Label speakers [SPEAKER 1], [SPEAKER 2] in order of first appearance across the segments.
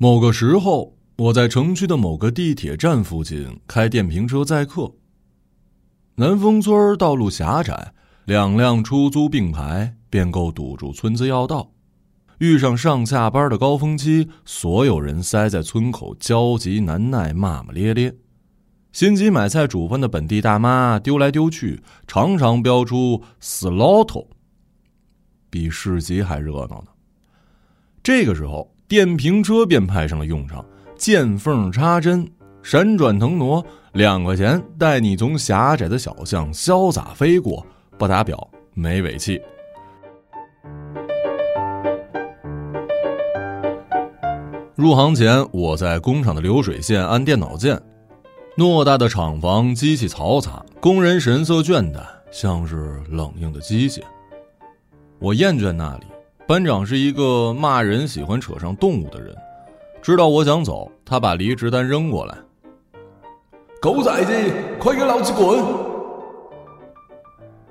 [SPEAKER 1] 某个时候，我在城区的某个地铁站附近开电瓶车载客。南风村道路狭窄，两辆出租并排便够堵住村子要道。遇上上下班的高峰期，所有人塞在村口，焦急难耐，骂骂咧咧。心急买菜煮饭的本地大妈丢来丢去，常常飙出 “slaughter”，比市集还热闹呢。这个时候。电瓶车便派上了用场，见缝插针，闪转腾挪，两块钱带你从狭窄的小巷潇洒飞过，不打表没尾气。入行前，我在工厂的流水线安电脑键，偌大的厂房，机器嘈杂，工人神色倦怠，像是冷硬的机械。我厌倦那里。班长是一个骂人喜欢扯上动物的人，知道我想走，他把离职单扔过来。
[SPEAKER 2] 狗崽子，快给老子滚！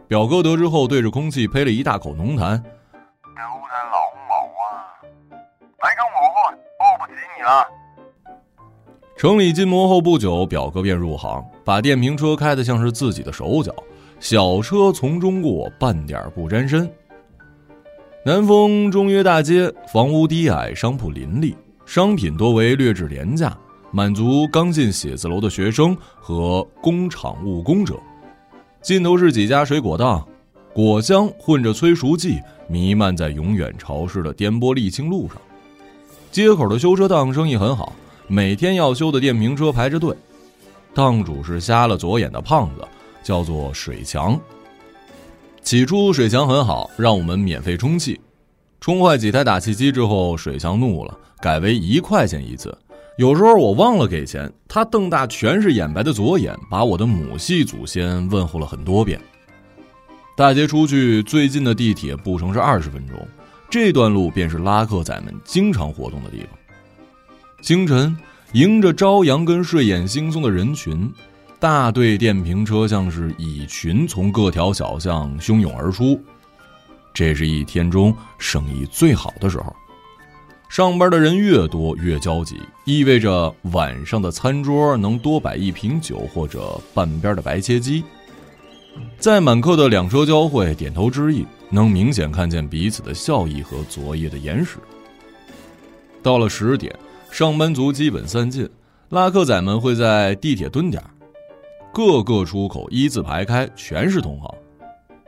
[SPEAKER 1] 表哥得知后，对着空气呸了一大口浓痰。
[SPEAKER 3] 丢他老母啊！来跟我混，对不起你了。
[SPEAKER 1] 城里禁摩后不久，表哥便入行，把电瓶车开得像是自己的手脚，小车从中过，半点不沾身。南丰中约大街，房屋低矮，商铺林立，商品多为劣质廉价，满足刚进写字楼的学生和工厂务工者。尽头是几家水果档，果香混着催熟剂，弥漫在永远潮湿的颠簸沥青路上。街口的修车档生意很好，每天要修的电瓶车排着队。档主是瞎了左眼的胖子，叫做水强。起初水墙很好，让我们免费充气。充坏几台打气机之后，水墙怒了，改为一块钱一次。有时候我忘了给钱，他瞪大全是眼白的左眼，把我的母系祖先问候了很多遍。大街出去最近的地铁步程是二十分钟，这段路便是拉客仔们经常活动的地方。清晨，迎着朝阳跟睡眼惺忪的人群。大队电瓶车像是蚁群从各条小巷汹涌而出，这是一天中生意最好的时候。上班的人越多越焦急，意味着晚上的餐桌能多摆一瓶酒或者半边的白切鸡。在满客的两车交汇，点头之意，能明显看见彼此的笑意和昨夜的眼屎。到了十点，上班族基本散尽，拉客仔们会在地铁蹲点。各个出口一字排开，全是同行。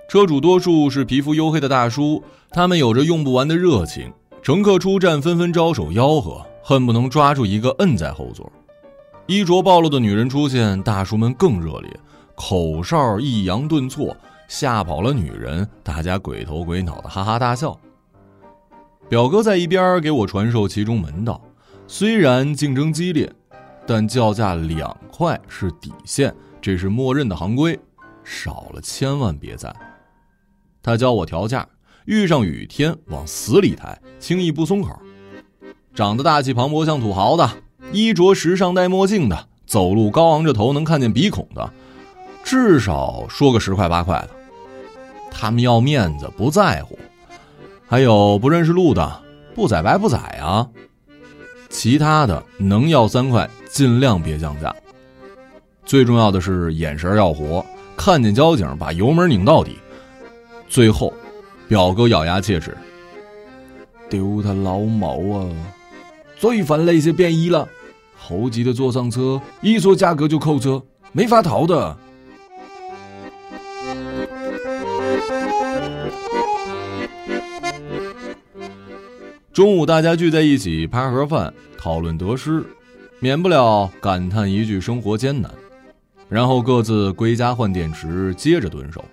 [SPEAKER 1] 车主多数是皮肤黝黑的大叔，他们有着用不完的热情。乘客出站纷纷招手吆喝，恨不能抓住一个摁在后座。衣着暴露的女人出现，大叔们更热烈，口哨抑扬顿挫，吓跑了女人，大家鬼头鬼脑的哈哈大笑。表哥在一边给我传授其中门道，虽然竞争激烈，但叫价两块是底线。这是默认的行规，少了千万别赞。他教我调价，遇上雨天往死里抬，轻易不松口。长得大气磅礴像土豪的，衣着时尚戴墨镜的，走路高昂着头能看见鼻孔的，至少说个十块八块的。他们要面子不在乎。还有不认识路的，不宰白不宰啊。其他的能要三块，尽量别降价。最重要的是眼神要活，看见交警把油门拧到底。最后，表哥咬牙切齿：“
[SPEAKER 2] 丢他老毛啊！最烦那些便衣了，猴急的坐上车，一说价格就扣车，没法逃的。”
[SPEAKER 1] 中午大家聚在一起拍盒饭，讨论得失，免不了感叹一句生活艰难。然后各自归家换电池，接着蹲守。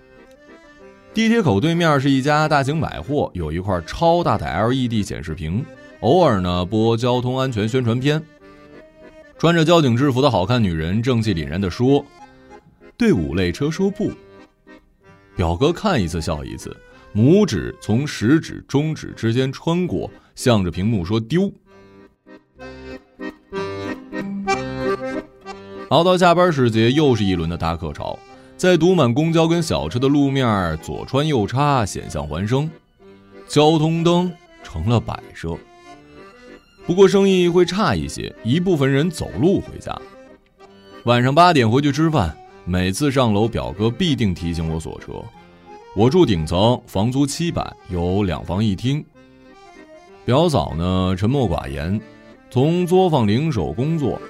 [SPEAKER 1] 地铁口对面是一家大型百货，有一块超大的 LED 显示屏，偶尔呢播交通安全宣传片。穿着交警制服的好看女人正气凛然地说：“对五类车说不。”表哥看一次笑一次，拇指从食指、中指之间穿过，向着屏幕说：“丢。”熬到下班时节，又是一轮的搭客潮，在堵满公交跟小车的路面左穿右插，险象环生，交通灯成了摆设。不过生意会差一些，一部分人走路回家。晚上八点回去吃饭，每次上楼，表哥必定提醒我锁车。我住顶层，房租七百，有两房一厅。表嫂呢，沉默寡言，从作坊零手工作，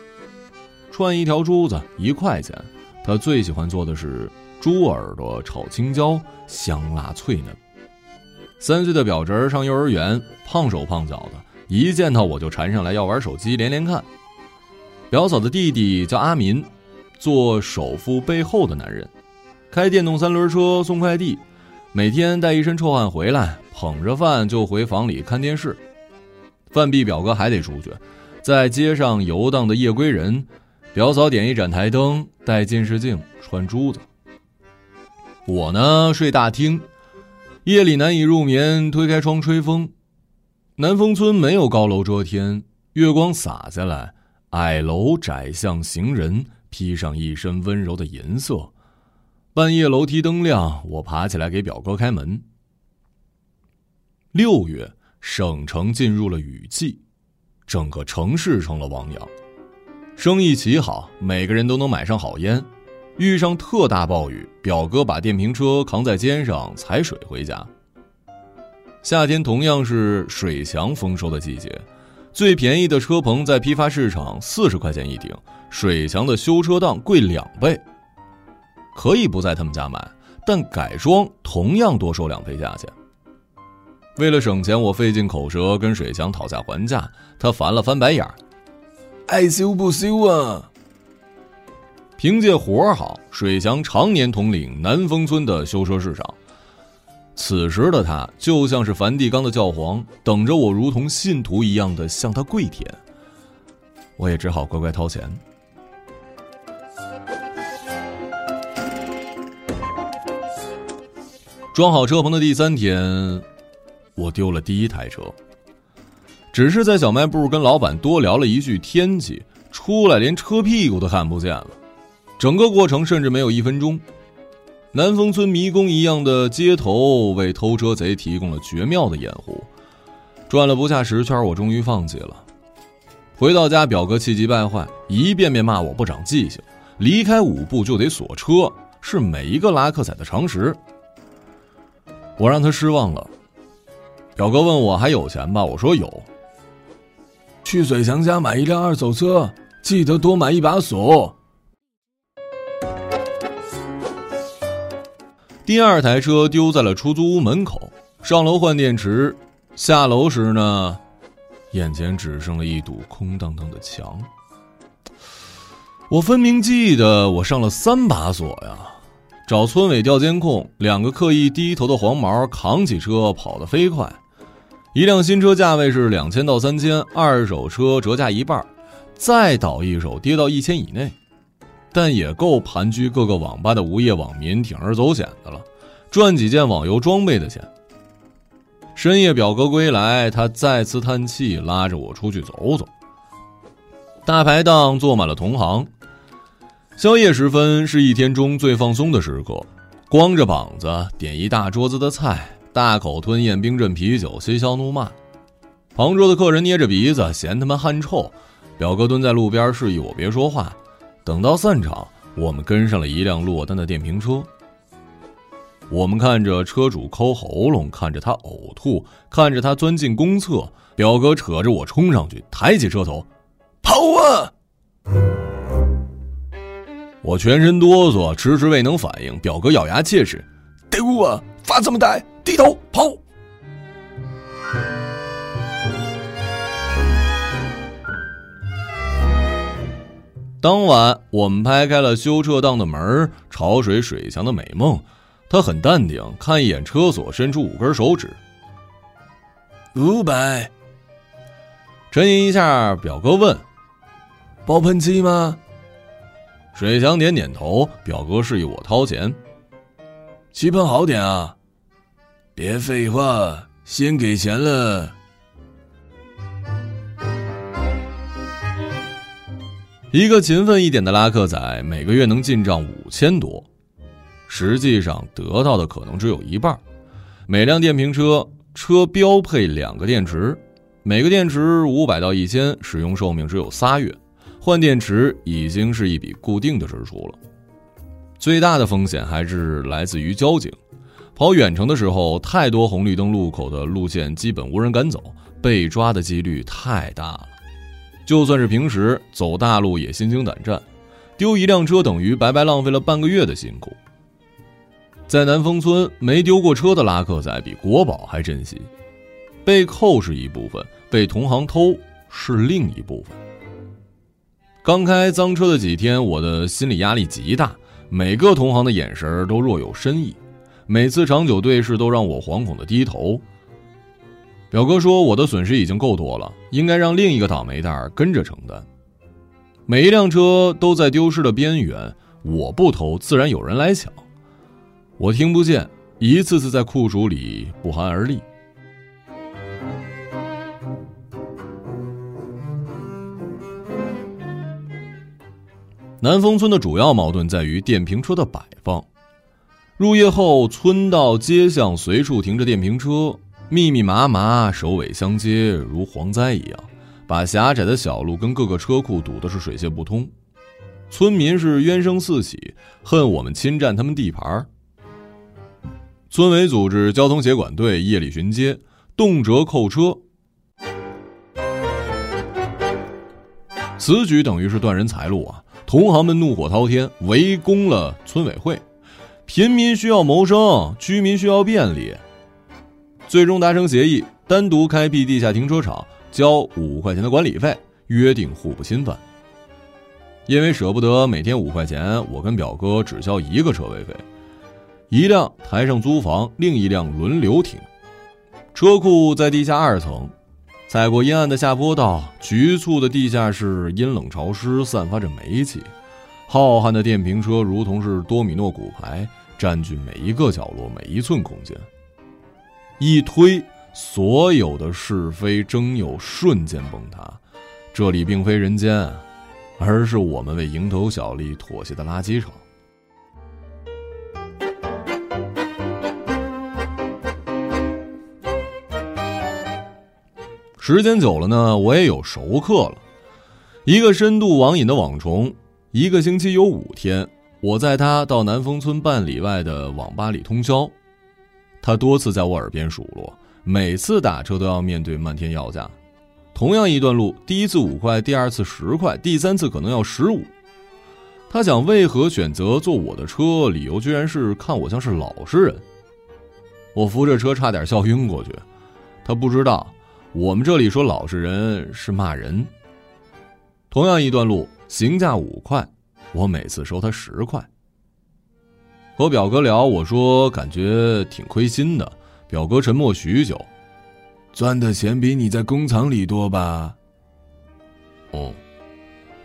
[SPEAKER 1] 串一条珠子一块钱。他最喜欢做的是猪耳朵炒青椒，香辣脆嫩。三岁的表侄儿上幼儿园，胖手胖脚的，一见到我就缠上来要玩手机，连连看。表嫂的弟弟叫阿民，做首富背后的男人，开电动三轮车送快递。每天带一身臭汗回来，捧着饭就回房里看电视。饭毕，表哥还得出去，在街上游荡的夜归人。表嫂点一盏台灯，戴近视镜，穿珠子。我呢，睡大厅，夜里难以入眠，推开窗吹风。南风村没有高楼遮天，月光洒下来，矮楼窄巷，行人披上一身温柔的银色。半夜楼梯灯亮，我爬起来给表哥开门。六月，省城进入了雨季，整个城市成了汪洋，生意极好，每个人都能买上好烟。遇上特大暴雨，表哥把电瓶车扛在肩上踩水回家。夏天同样是水墙丰收的季节，最便宜的车棚在批发市场四十块钱一顶，水墙的修车档贵两倍。可以不在他们家买，但改装同样多收两倍价钱。为了省钱，我费尽口舌跟水墙讨价还价，他烦了翻白眼儿：“
[SPEAKER 2] 爱修不修啊？”
[SPEAKER 1] 凭借活儿好，水祥常年统领南丰村的修车市场。此时的他就像是梵蒂冈的教皇，等着我如同信徒一样的向他跪舔。我也只好乖乖掏钱。装好车棚的第三天，我丢了第一台车。只是在小卖部跟老板多聊了一句天气，出来连车屁股都看不见了。整个过程甚至没有一分钟。南丰村迷宫一样的街头为偷车贼提供了绝妙的掩护。转了不下十圈，我终于放弃了。回到家，表哥气急败坏，一遍遍骂我不长记性，离开五步就得锁车，是每一个拉客仔的常识。我让他失望了。表哥问我还有钱吧，我说有。
[SPEAKER 2] 去水强家买一辆二手车，记得多买一把锁。
[SPEAKER 1] 第二台车丢在了出租屋门口，上楼换电池，下楼时呢，眼前只剩了一堵空荡荡的墙。我分明记得我上了三把锁呀。找村委调监控，两个刻意低头的黄毛扛起车跑得飞快。一辆新车价位是两千到三千，二手车折价一半，再倒一手跌到一千以内，但也够盘踞各个网吧的无业网民铤而走险的了，赚几件网游装备的钱。深夜表哥归来，他再次叹气，拉着我出去走走。大排档坐满了同行。宵夜时分是一天中最放松的时刻，光着膀子点一大桌子的菜，大口吞咽冰镇啤酒，嬉笑怒骂。旁桌的客人捏着鼻子嫌他们汗臭，表哥蹲在路边示意我别说话。等到散场，我们跟上了一辆落单的电瓶车。我们看着车主抠喉咙，看着他呕吐，看着他钻进公厕，表哥扯着我冲上去，抬起车头，跑啊！我全身哆嗦，迟迟未能反应。表哥咬牙切齿：“
[SPEAKER 2] 丢啊！发这么呆，低头跑！”
[SPEAKER 1] 当晚，我们拍开了修车档的门，潮水水墙的美梦。他很淡定，看一眼车锁，伸出五根手指：“
[SPEAKER 2] 五百。”
[SPEAKER 1] 沉吟一下，表哥问：“
[SPEAKER 2] 包喷漆吗？”
[SPEAKER 1] 水强点点头，表哥示意我掏钱。
[SPEAKER 2] 漆喷好点啊！别废话，先给钱了。
[SPEAKER 1] 一个勤奋一点的拉客仔，每个月能进账五千多，实际上得到的可能只有一半。每辆电瓶车车标配两个电池，每个电池五百到一千，使用寿命只有仨月，换电池已经是一笔固定的支出了。最大的风险还是来自于交警，跑远程的时候，太多红绿灯路口的路线基本无人敢走，被抓的几率太大了。就算是平时走大路也心惊胆战，丢一辆车等于白白浪费了半个月的辛苦。在南丰村，没丢过车的拉客仔比国宝还珍惜。被扣是一部分，被同行偷是另一部分。刚开赃车的几天，我的心理压力极大，每个同行的眼神都若有深意，每次长久对视都让我惶恐的低头。表哥说我的损失已经够多了，应该让另一个倒霉蛋跟着承担。每一辆车都在丢失的边缘，我不偷，自然有人来抢。我听不见，一次次在酷暑里不寒而栗。南丰村的主要矛盾在于电瓶车的摆放。入夜后，村道、街巷随处停着电瓶车，密密麻麻，首尾相接，如蝗灾一样，把狭窄的小路跟各个车库堵得是水泄不通。村民是冤声四起，恨我们侵占他们地盘儿。村委组织交通协管队夜里巡街，动辄扣车，此举等于是断人财路啊！同行们怒火滔天，围攻了村委会。贫民需要谋生，居民需要便利，最终达成协议，单独开辟地下停车场，交五块钱的管理费，约定互不侵犯。因为舍不得每天五块钱，我跟表哥只交一个车位费，一辆台上租房，另一辆轮流停。车库在地下二层。踩过阴暗的下坡道，局促的地下室阴冷潮湿，散发着煤气。浩瀚的电瓶车如同是多米诺骨牌，占据每一个角落，每一寸空间。一推，所有的是非争拗瞬间崩塌。这里并非人间，而是我们为蝇头小利妥协的垃圾场。时间久了呢，我也有熟客了。一个深度网瘾的网虫，一个星期有五天，我在他到南丰村半里外的网吧里通宵。他多次在我耳边数落，每次打车都要面对漫天要价。同样一段路，第一次五块，第二次十块，第三次可能要十五。他想为何选择坐我的车，理由居然是看我像是老实人。我扶着车差点笑晕过去。他不知道。我们这里说老实人是骂人。同样一段路，行价五块，我每次收他十块。和表哥聊，我说感觉挺亏心的。表哥沉默许久，
[SPEAKER 2] 赚的钱比你在工厂里多吧？
[SPEAKER 1] 哦，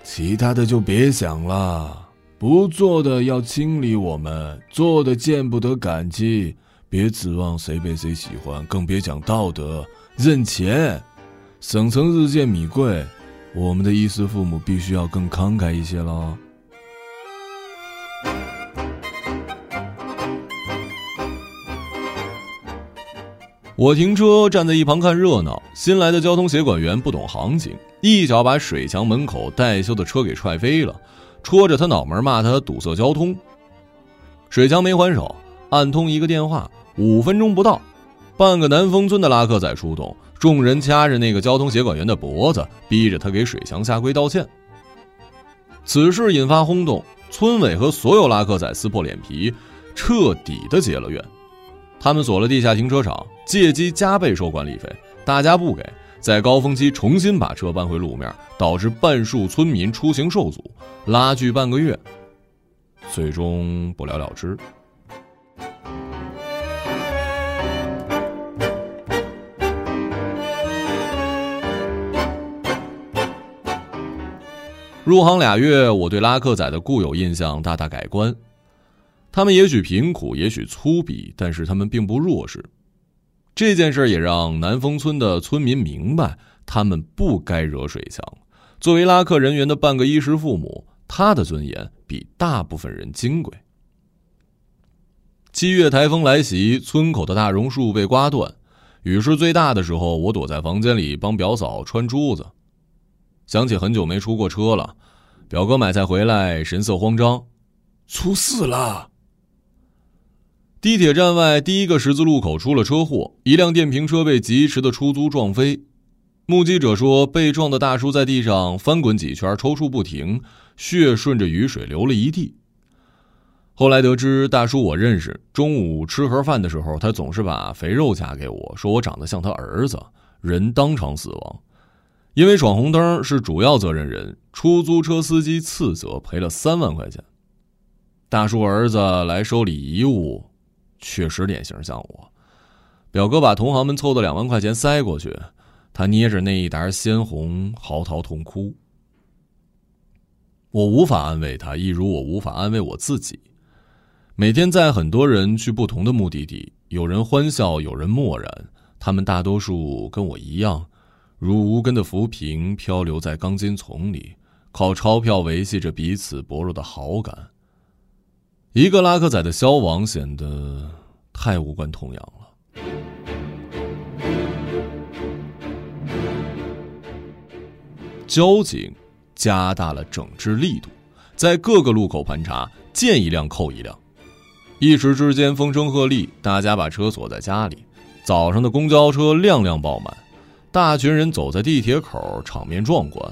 [SPEAKER 2] 其他的就别想了。不做的要清理我们，做的见不得感激，别指望谁被谁喜欢，更别讲道德。认钱，省城日渐米贵，我们的衣食父母必须要更慷慨一些喽。
[SPEAKER 1] 我停车站在一旁看热闹，新来的交通协管员不懂行情，一脚把水墙门口待修的车给踹飞了，戳着他脑门骂他堵塞交通。水墙没还手，按通一个电话，五分钟不到。半个南丰村的拉客仔出动，众人掐着那个交通协管员的脖子，逼着他给水墙下跪道歉。此事引发轰动，村委和所有拉客仔撕破脸皮，彻底的结了怨。他们锁了地下停车场，借机加倍收管理费，大家不给，在高峰期重新把车搬回路面，导致半数村民出行受阻，拉锯半个月，最终不了了之。入行俩月，我对拉客仔的固有印象大大改观。他们也许贫苦，也许粗鄙，但是他们并不弱势。这件事也让南丰村的村民明白，他们不该惹水枪。作为拉客人员的半个衣食父母，他的尊严比大部分人金贵。七月台风来袭，村口的大榕树被刮断，雨势最大的时候，我躲在房间里帮表嫂穿珠子。想起很久没出过车了，表哥买菜回来，神色慌张：“
[SPEAKER 2] 出事了！”
[SPEAKER 1] 地铁站外第一个十字路口出了车祸，一辆电瓶车被疾驰的出租撞飞。目击者说，被撞的大叔在地上翻滚几圈，抽搐不停，血顺着雨水流了一地。后来得知，大叔我认识，中午吃盒饭的时候，他总是把肥肉夹给我，说我长得像他儿子，人当场死亡。因为闯红灯是主要责任人，出租车司机次责，赔了三万块钱。大叔儿子来收礼遗物，确实脸型像我。表哥把同行们凑的两万块钱塞过去，他捏着那一沓鲜红，嚎啕痛哭。我无法安慰他，一如我无法安慰我自己。每天载很多人去不同的目的地，有人欢笑，有人漠然。他们大多数跟我一样，如无根的浮萍漂流在钢筋丛里，靠钞票维系着彼此薄弱的好感。一个拉客仔的消亡显得太无关痛痒了。交警加大了整治力度，在各个路口盘查，见一辆扣一辆。一时之间，风声鹤唳，大家把车锁在家里。早上的公交车辆辆爆满，大群人走在地铁口，场面壮观。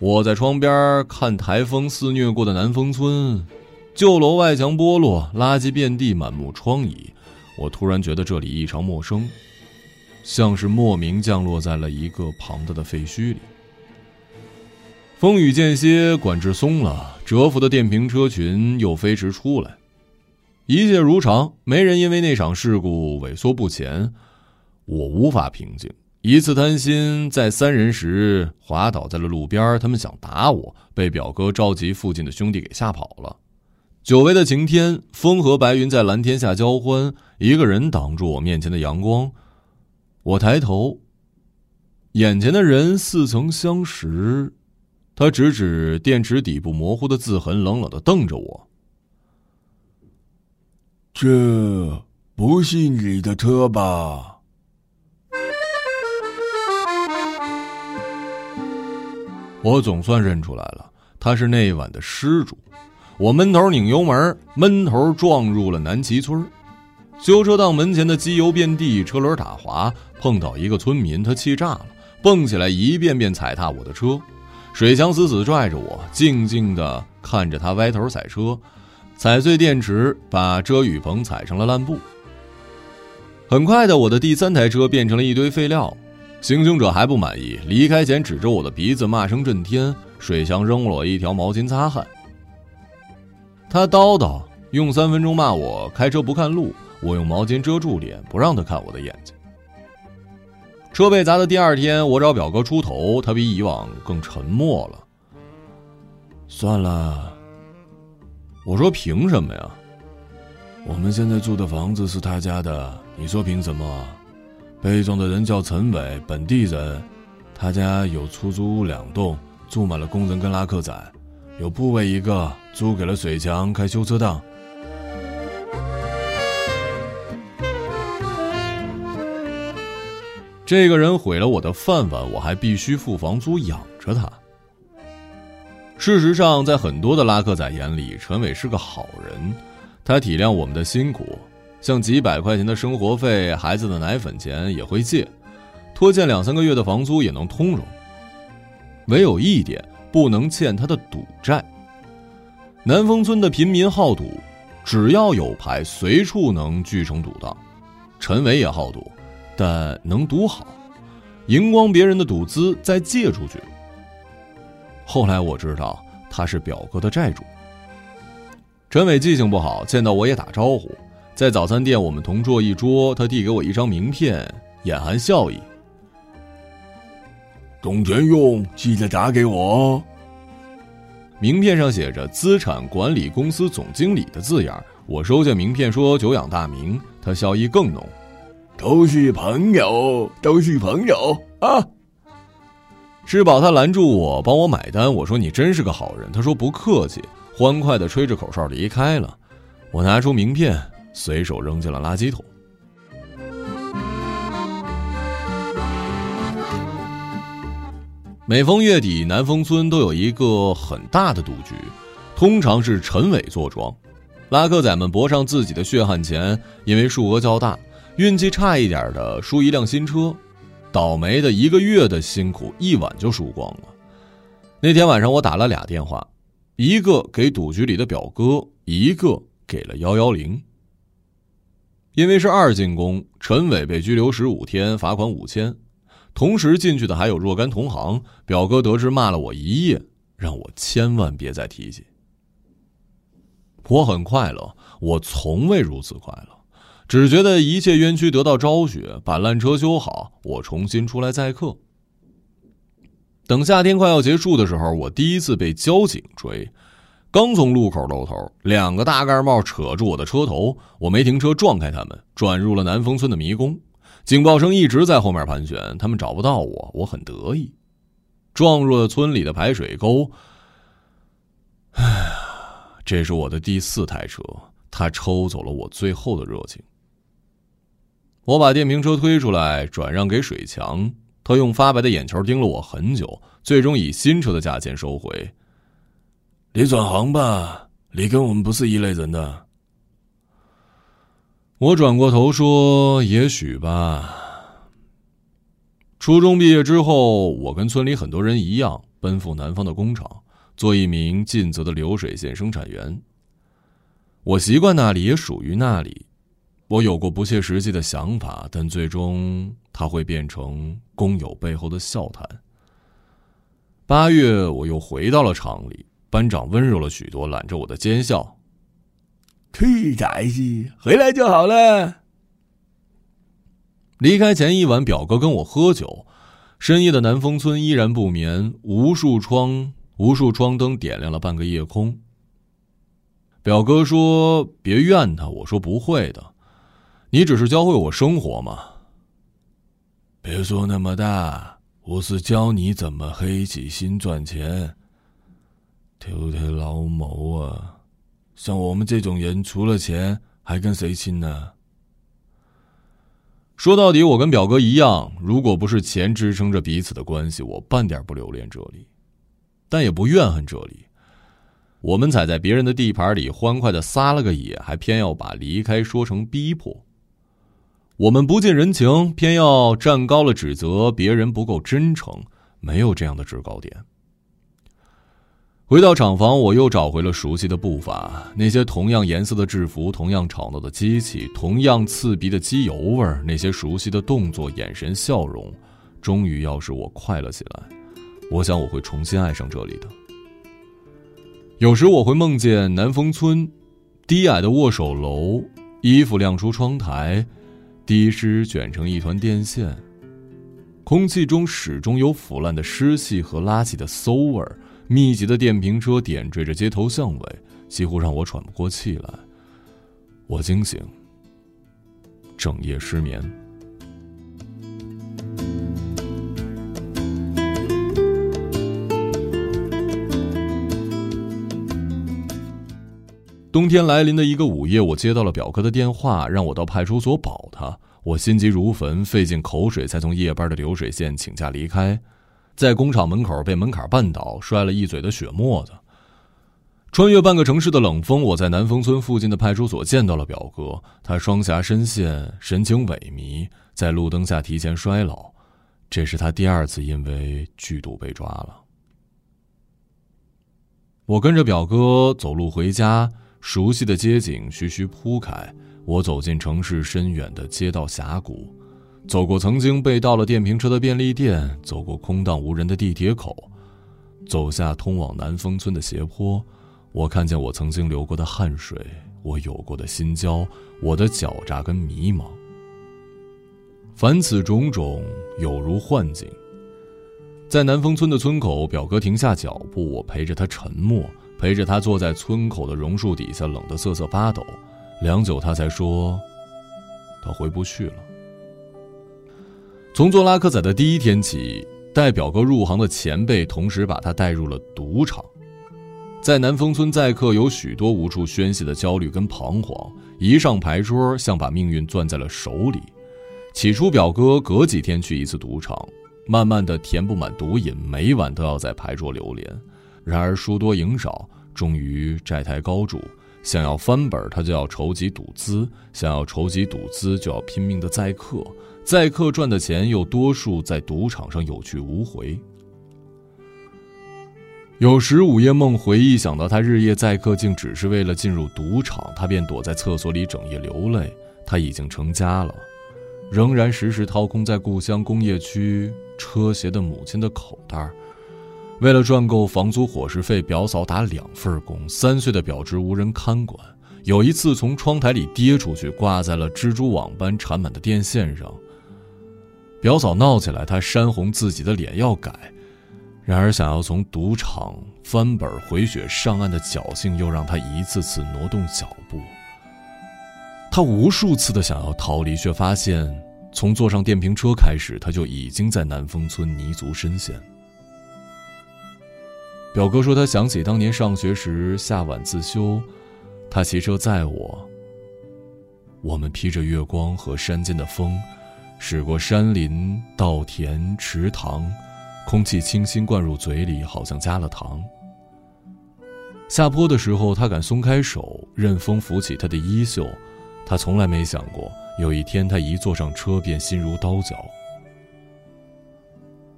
[SPEAKER 1] 我在窗边看台风肆虐过的南风村，旧楼外墙剥落，垃圾遍地，满目疮痍。我突然觉得这里异常陌生，像是莫名降落在了一个庞大的废墟里。风雨间歇，管制松了，蛰伏的电瓶车群又飞驰出来。一切如常，没人因为那场事故萎缩不前。我无法平静。一次贪心，在三人时滑倒在了路边，他们想打我，被表哥召集附近的兄弟给吓跑了。久违的晴天，风和白云在蓝天下交欢，一个人挡住我面前的阳光。我抬头，眼前的人似曾相识。他指指电池底部模糊的字痕，冷冷的瞪着我。
[SPEAKER 2] 这不是你的车吧？
[SPEAKER 1] 我总算认出来了，他是那一晚的失主。我闷头拧油门，闷头撞入了南齐村。修车档门前的机油遍地，车轮打滑，碰到一个村民，他气炸了，蹦起来一遍遍踩踏我的车。水枪死死拽着我，静静的看着他歪头踩车。踩碎电池，把遮雨棚踩成了烂布。很快的，我的第三台车变成了一堆废料。行凶者还不满意，离开前指着我的鼻子骂声震天。水枪扔了我一条毛巾擦汗。他叨叨，用三分钟骂我开车不看路。我用毛巾遮住脸，不让他看我的眼睛。车被砸的第二天，我找表哥出头，他比以往更沉默了。
[SPEAKER 2] 算了。
[SPEAKER 1] 我说：“凭什么呀？
[SPEAKER 2] 我们现在住的房子是他家的，你说凭什么？被撞的人叫陈伟，本地人，他家有出租屋两栋，住满了工人跟拉客仔，有部位一个租给了水强开修车档。
[SPEAKER 1] 这个人毁了我的饭碗，我还必须付房租养着他。”事实上，在很多的拉客仔眼里，陈伟是个好人。他体谅我们的辛苦，像几百块钱的生活费、孩子的奶粉钱也会借，拖欠两三个月的房租也能通融。唯有一点，不能欠他的赌债。南丰村的贫民好赌，只要有牌，随处能聚成赌档。陈伟也好赌，但能赌好，赢光别人的赌资，再借出去。后来我知道他是表哥的债主。陈伟记性不好，见到我也打招呼。在早餐店，我们同坐一桌，他递给我一张名片，眼含笑意。
[SPEAKER 2] 懂钱用，记得打给我。
[SPEAKER 1] 名片上写着“资产管理公司总经理”的字样。我收下名片，说：“久仰大名。”他笑意更浓。
[SPEAKER 2] 都是朋友，都是朋友啊。
[SPEAKER 1] 吃饱，他拦住我，帮我买单。我说：“你真是个好人。”他说：“不客气。”欢快的吹着口哨离开了。我拿出名片，随手扔进了垃圾桶。每逢月底，南丰村都有一个很大的赌局，通常是陈伟坐庄，拉客仔们搏上自己的血汗钱。因为数额较大，运气差一点的输一辆新车，倒霉的一个月的辛苦一晚就输光了。那天晚上，我打了俩电话，一个给赌局里的表哥，一个给了幺幺零。因为是二进宫，陈伟被拘留十五天，罚款五千。同时进去的还有若干同行，表哥得知骂了我一夜，让我千万别再提起。我很快乐，我从未如此快乐，只觉得一切冤屈得到昭雪，把烂车修好，我重新出来载客。等夏天快要结束的时候，我第一次被交警追，刚从路口露头，两个大盖帽扯住我的车头，我没停车，撞开他们，转入了南风村的迷宫。警报声一直在后面盘旋，他们找不到我，我很得意。撞入了村里的排水沟。哎，这是我的第四台车，他抽走了我最后的热情。我把电瓶车推出来，转让给水强，他用发白的眼球盯了我很久，最终以新车的价钱收回。
[SPEAKER 2] 你转行吧，你跟我们不是一类人的。
[SPEAKER 1] 我转过头说：“也许吧。”初中毕业之后，我跟村里很多人一样，奔赴南方的工厂，做一名尽责的流水线生产员。我习惯那里，也属于那里。我有过不切实际的想法，但最终它会变成工友背后的笑谈。八月，我又回到了厂里，班长温柔了许多，揽着我的肩笑。
[SPEAKER 2] 去仔是回来就好了。
[SPEAKER 1] 离开前一晚，表哥跟我喝酒，深夜的南风村依然不眠，无数窗、无数窗灯点亮了半个夜空。表哥说：“别怨他。”我说：“不会的，你只是教会我生活嘛。”
[SPEAKER 2] 别说那么大，我是教你怎么黑起心赚钱。偷偷老毛啊！像我们这种人，除了钱，还跟谁亲呢？
[SPEAKER 1] 说到底，我跟表哥一样，如果不是钱支撑着彼此的关系，我半点不留恋这里，但也不怨恨这里。我们踩在别人的地盘里，欢快的撒了个野，还偏要把离开说成逼迫。我们不近人情，偏要站高了指责别人不够真诚，没有这样的制高点。回到厂房，我又找回了熟悉的步伐。那些同样颜色的制服，同样吵闹的机器，同样刺鼻的机油味儿，那些熟悉的动作、眼神、笑容，终于要使我快乐起来。我想我会重新爱上这里的。有时我会梦见南风村，低矮的握手楼，衣服晾出窗台，滴湿卷成一团电线，空气中始终有腐烂的湿气和垃圾的馊味儿。密集的电瓶车点缀着街头巷尾，几乎让我喘不过气来。我惊醒，整夜失眠。冬天来临的一个午夜，我接到了表哥的电话，让我到派出所保他。我心急如焚，费尽口水才从夜班的流水线请假离开。在工厂门口被门槛绊倒，摔了一嘴的血沫子。穿越半个城市的冷风，我在南风村附近的派出所见到了表哥。他双颊深陷，神情萎靡，在路灯下提前衰老。这是他第二次因为剧毒被抓了。我跟着表哥走路回家，熟悉的街景徐徐铺开。我走进城市深远的街道峡谷。走过曾经被盗了电瓶车的便利店，走过空荡无人的地铁口，走下通往南风村的斜坡，我看见我曾经流过的汗水，我有过的心焦，我的狡诈跟迷茫。凡此种种，有如幻境。在南风村的村口，表哥停下脚步，我陪着他沉默，陪着他坐在村口的榕树底下，冷得瑟瑟发抖。良久，他才说：“他回不去了。”从做拉客仔的第一天起，带表哥入行的前辈同时把他带入了赌场。在南风村载客有许多无处宣泄的焦虑跟彷徨，一上牌桌像把命运攥在了手里。起初，表哥隔几天去一次赌场，慢慢的填不满毒瘾，每晚都要在牌桌流连。然而输多赢少，终于债台高筑。想要翻本，他就要筹集赌资；想要筹集赌资，就要拼命的载客。载客赚的钱又多数在赌场上有去无回。有时午夜梦回忆，想到他日夜载客，竟只是为了进入赌场，他便躲在厕所里整夜流泪。他已经成家了。仍然时时掏空在故乡工业区车鞋的母亲的口袋为了赚够房租伙食费，表嫂打两份工，三岁的表侄无人看管。有一次从窗台里跌出去，挂在了蜘蛛网般缠满的电线上。表嫂闹起来，她煽红自己的脸要改，然而想要从赌场翻本回血上岸的侥幸，又让她一次次挪动脚步。他无数次的想要逃离，却发现从坐上电瓶车开始，他就已经在南风村泥足深陷。表哥说，他想起当年上学时下晚自修，他骑车载我。我们披着月光和山间的风，驶过山林、稻田、池塘，空气清新，灌入嘴里，好像加了糖。下坡的时候，他敢松开手，任风拂起他的衣袖。他从来没想过，有一天他一坐上车便心如刀绞。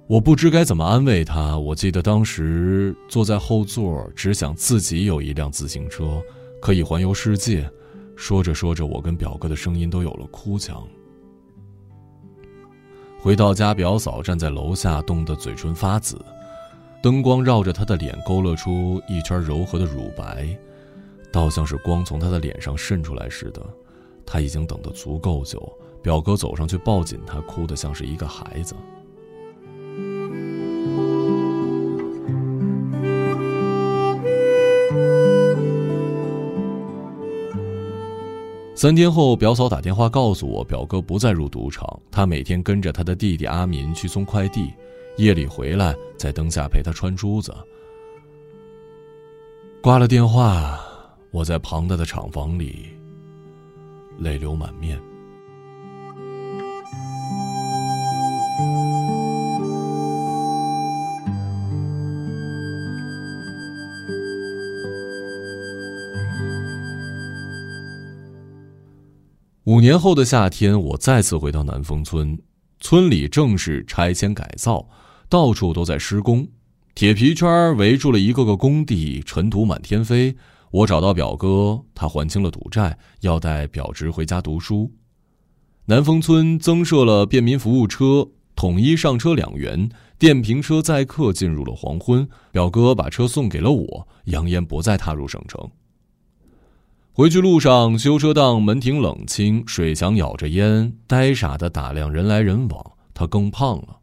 [SPEAKER 1] 我不知该怎么安慰他。我记得当时坐在后座，只想自己有一辆自行车，可以环游世界。说着说着，我跟表哥的声音都有了哭腔。回到家，表嫂站在楼下，冻得嘴唇发紫，灯光绕着她的脸勾勒出一圈柔和的乳白，倒像是光从她的脸上渗出来似的。她已经等得足够久，表哥走上去抱紧她，哭得像是一个孩子。三天后，表嫂打电话告诉我，表哥不再入赌场，他每天跟着他的弟弟阿民去送快递，夜里回来，在灯下陪他穿珠子。挂了电话，我在庞大的厂房里。泪流满面。年后的夏天，我再次回到南丰村，村里正是拆迁改造，到处都在施工，铁皮圈围住了一个个工地，尘土满天飞。我找到表哥，他还清了赌债，要带表侄回家读书。南丰村增设了便民服务车，统一上车两元，电瓶车载客进入了黄昏。表哥把车送给了我，扬言不再踏入省城。回去路上，修车档门庭冷清，水墙咬着烟，呆傻的打量人来人往。他更胖了，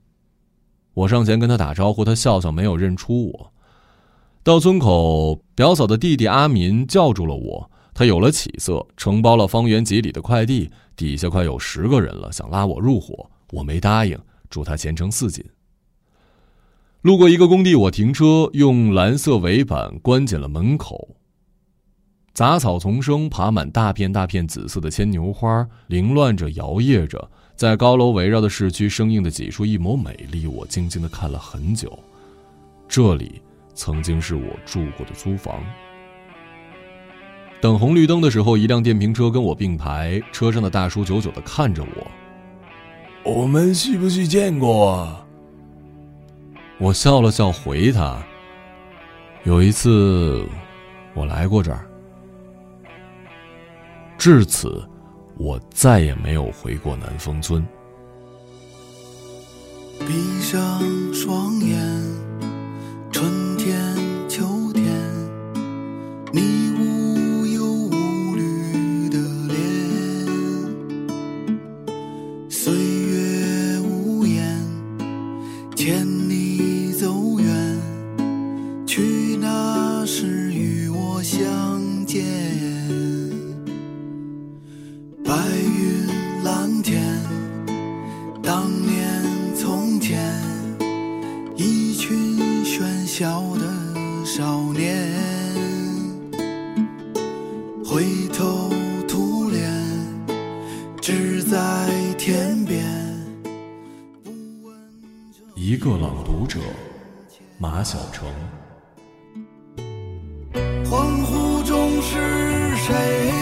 [SPEAKER 1] 我上前跟他打招呼，他笑笑，没有认出我。到村口，表嫂的弟弟阿民叫住了我。他有了起色，承包了方圆几里的快递，底下快有十个人了，想拉我入伙，我没答应，祝他前程似锦。路过一个工地，我停车，用蓝色围板关紧了门口。杂草丛生，爬满大片大片紫色的牵牛花，凌乱着，摇曳着，在高楼围绕的市区生硬的挤出一抹美丽。我静静的看了很久，这里。曾经是我住过的租房。等红绿灯的时候，一辆电瓶车跟我并排，车上的大叔久久的看着我。
[SPEAKER 2] 我们是不是见过？
[SPEAKER 1] 我笑了笑回他：“有一次，我来过这儿。至此，我再也没有回过南丰村。”
[SPEAKER 4] 闭上双眼。是